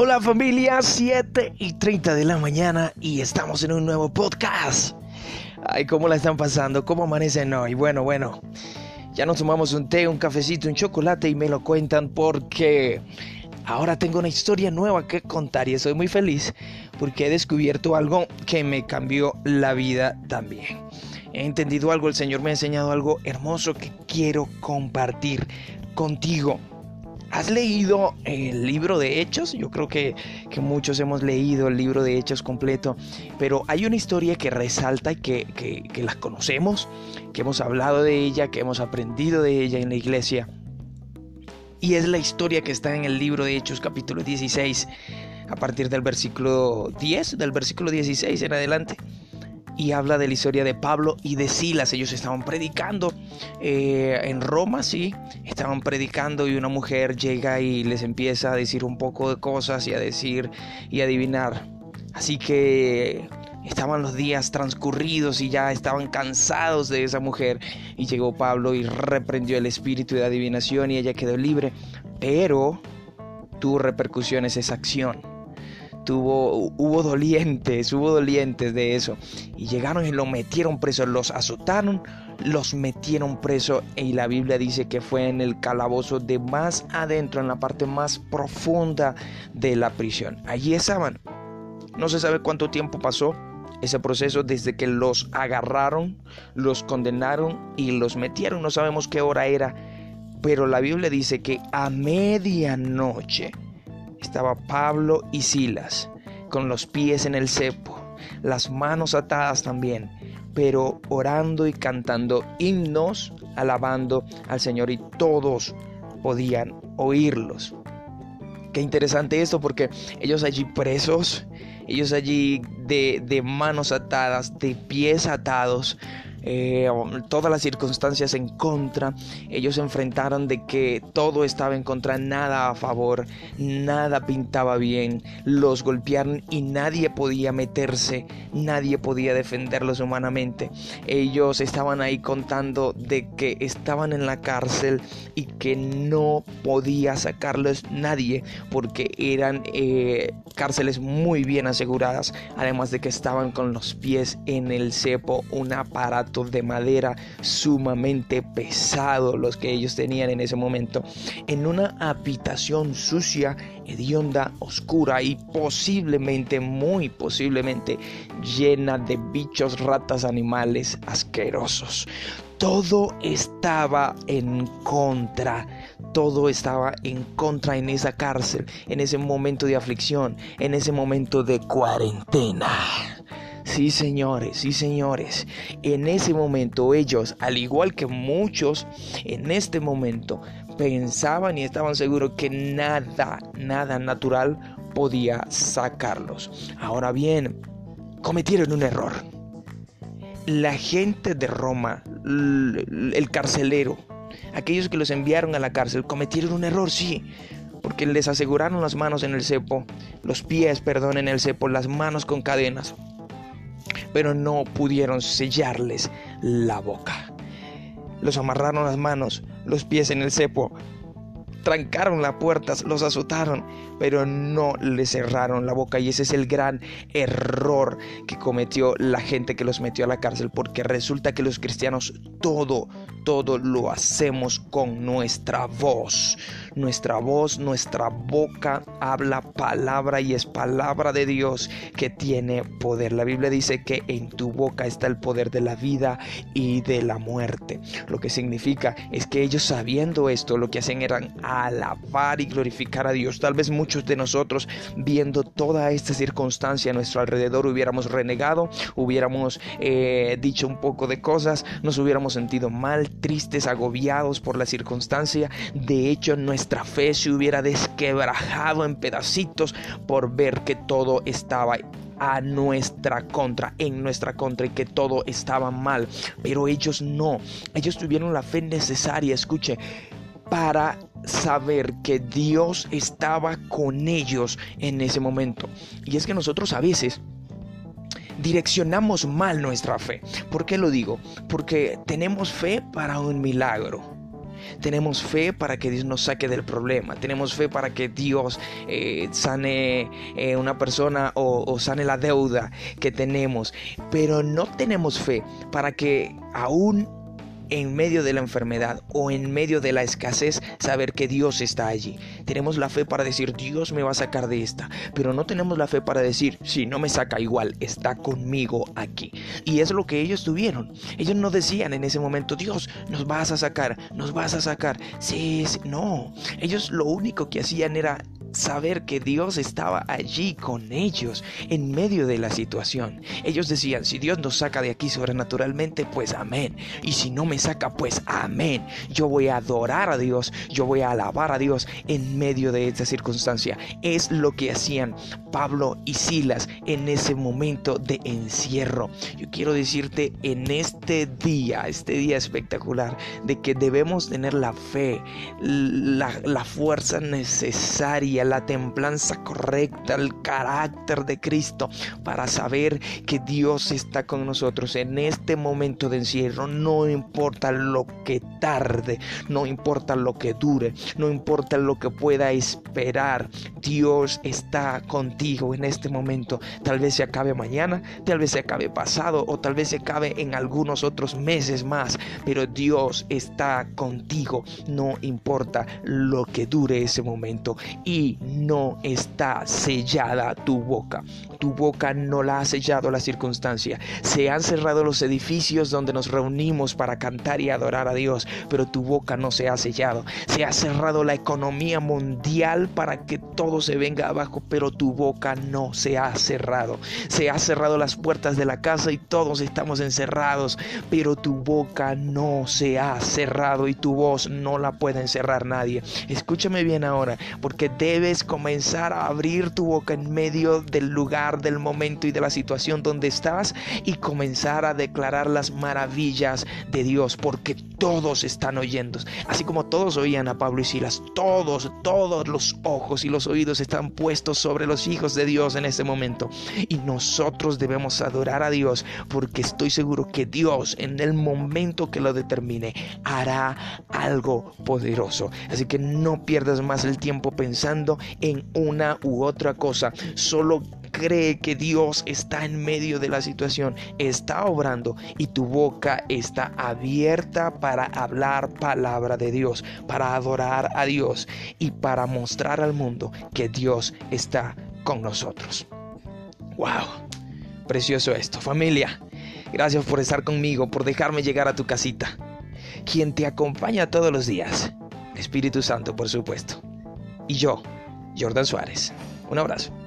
Hola familia, 7 y 30 de la mañana y estamos en un nuevo podcast. Ay, ¿cómo la están pasando? ¿Cómo amanecen hoy? Bueno, bueno, ya nos tomamos un té, un cafecito, un chocolate y me lo cuentan porque ahora tengo una historia nueva que contar y estoy muy feliz porque he descubierto algo que me cambió la vida también. He entendido algo, el Señor me ha enseñado algo hermoso que quiero compartir contigo. ¿Has leído el libro de Hechos? Yo creo que, muchos hemos leído el libro de Hechos completo, pero hay una historia que resalta y que, que, que la conocemos, que hemos hablado de ella, que hemos aprendido de ella en la iglesia. Y es la historia que está en el libro de Hechos capítulo 16, a partir del versículo 10, del versículo 16 en adelante y habla de la historia de Pablo y de Silas. Ellos estaban predicando eh, en Roma, sí, estaban predicando y una mujer llega y les empieza a decir un poco de cosas y a decir y adivinar. Así que estaban los días transcurridos y ya estaban cansados de esa mujer. Y llegó Pablo y reprendió el espíritu de adivinación y ella quedó libre. Pero tuvo repercusiones esa acción hubo dolientes, hubo dolientes de eso. Y llegaron y lo metieron preso, los azotaron, los metieron preso. Y la Biblia dice que fue en el calabozo de más adentro, en la parte más profunda de la prisión. Allí estaban. No se sabe cuánto tiempo pasó ese proceso desde que los agarraron, los condenaron y los metieron. No sabemos qué hora era. Pero la Biblia dice que a medianoche estaba Pablo y Silas, con los pies en el cepo, las manos atadas también, pero orando y cantando himnos, alabando al Señor y todos podían oírlos. Qué interesante esto porque ellos allí presos, ellos allí de, de manos atadas, de pies atados, eh, todas las circunstancias en contra. Ellos se enfrentaron de que todo estaba en contra, nada a favor, nada pintaba bien. Los golpearon y nadie podía meterse, nadie podía defenderlos humanamente. Ellos estaban ahí contando de que estaban en la cárcel y que no podía sacarlos nadie porque eran eh, cárceles muy bien aseguradas, además de que estaban con los pies en el cepo, un aparato de madera sumamente pesado los que ellos tenían en ese momento, en una habitación sucia, hedionda, oscura y posiblemente, muy posiblemente llena de bichos, ratas, animales asquerosos. Todo estaba en contra, todo estaba en contra en esa cárcel, en ese momento de aflicción, en ese momento de cuarentena. Sí, señores, sí, señores. En ese momento ellos, al igual que muchos en este momento, pensaban y estaban seguros que nada, nada natural podía sacarlos. Ahora bien, cometieron un error. La gente de Roma, el carcelero, aquellos que los enviaron a la cárcel, cometieron un error, sí porque les aseguraron las manos en el cepo, los pies, perdón, en el cepo, las manos con cadenas pero no pudieron sellarles la boca. Los amarraron las manos, los pies en el cepo, trancaron las puertas, los azotaron, pero no le cerraron la boca. Y ese es el gran error que cometió la gente que los metió a la cárcel, porque resulta que los cristianos todo, todo lo hacemos con nuestra voz. Nuestra voz, nuestra boca habla palabra y es palabra de Dios que tiene poder. La Biblia dice que en tu boca está el poder de la vida y de la muerte. Lo que significa es que ellos sabiendo esto, lo que hacen eran alabar y glorificar a Dios. Tal vez muchos de nosotros viendo toda esta circunstancia a nuestro alrededor hubiéramos renegado, hubiéramos eh, dicho un poco de cosas, nos hubiéramos sentido mal, tristes, agobiados por la circunstancia. De hecho, nuestra nuestra fe se hubiera desquebrajado en pedacitos por ver que todo estaba a nuestra contra, en nuestra contra y que todo estaba mal. Pero ellos no, ellos tuvieron la fe necesaria, escuche, para saber que Dios estaba con ellos en ese momento. Y es que nosotros a veces direccionamos mal nuestra fe. ¿Por qué lo digo? Porque tenemos fe para un milagro Tenemos fe para que Dios nos saque del problema. Tenemos fe para que Dios eh, sane eh, una persona o, o sane la deuda que tenemos. Pero no tenemos fe para que aún en medio de la enfermedad o en medio de la escasez, saber que Dios está allí. Tenemos la fe para decir, Dios me va a sacar de esta, pero no tenemos la fe para decir, si no me saca igual, está conmigo aquí. Y es lo que ellos tuvieron. Ellos no decían en ese momento, Dios, nos vas a sacar, nos vas a sacar. Sí, no. Ellos lo único que hacían era saber que Dios estaba allí con ellos en medio de la situación. Ellos decían, si Dios nos saca de aquí sobrenaturalmente, pues amén. Y si no me saca, pues amén. Yo voy a adorar a Dios, yo voy a alabar a Dios en medio de esta circunstancia. Es lo que hacían Pablo y Silas en ese momento de encierro. Yo quiero decirte en este día, este día espectacular, de que debemos tener la fe, la, la fuerza necesaria la templanza correcta, el carácter de Cristo para saber que Dios está con nosotros en este momento de encierro. No importa lo que tarde, no importa lo que dure, no importa lo que pueda esperar. Dios está contigo en este momento. Tal vez se acabe mañana, tal vez se acabe pasado o tal vez se acabe en algunos otros meses más, pero Dios está contigo. No importa lo que dure ese momento. Y no está sellada tu boca. Tu boca no la ha sellado la circunstancia. Se han cerrado los edificios donde nos reunimos para cantar y adorar a Dios, pero tu boca no se ha sellado. Se ha cerrado la economía mundial para que todo se venga abajo, pero tu boca no se ha cerrado. Se ha cerrado las puertas de la casa y todos estamos encerrados, pero tu boca no se ha cerrado y tu voz no la puede encerrar nadie. Escúchame bien ahora, porque de debes comenzar a abrir tu boca en medio del lugar, del momento y de la situación donde estás y comenzar a declarar las maravillas de Dios, porque todos están oyendo. Así como todos oían a Pablo y Silas, todos, todos los ojos y los oídos están puestos sobre los hijos de Dios en ese momento. Y nosotros debemos adorar a Dios, porque estoy seguro que Dios en el momento que lo determine hará algo poderoso. Así que no pierdas más el tiempo en una u otra cosa. Solo cree que Dios está en medio de la situación, está obrando y tu boca está abierta para hablar palabra de Dios, para adorar a Dios y para mostrar al mundo que Dios está con nosotros. ¡Wow! Precioso esto, familia. Gracias por estar conmigo, por dejarme llegar a tu casita. Quien te acompaña todos los días. Espíritu Santo, por supuesto. Y yo, Jordan Suárez. Un abrazo.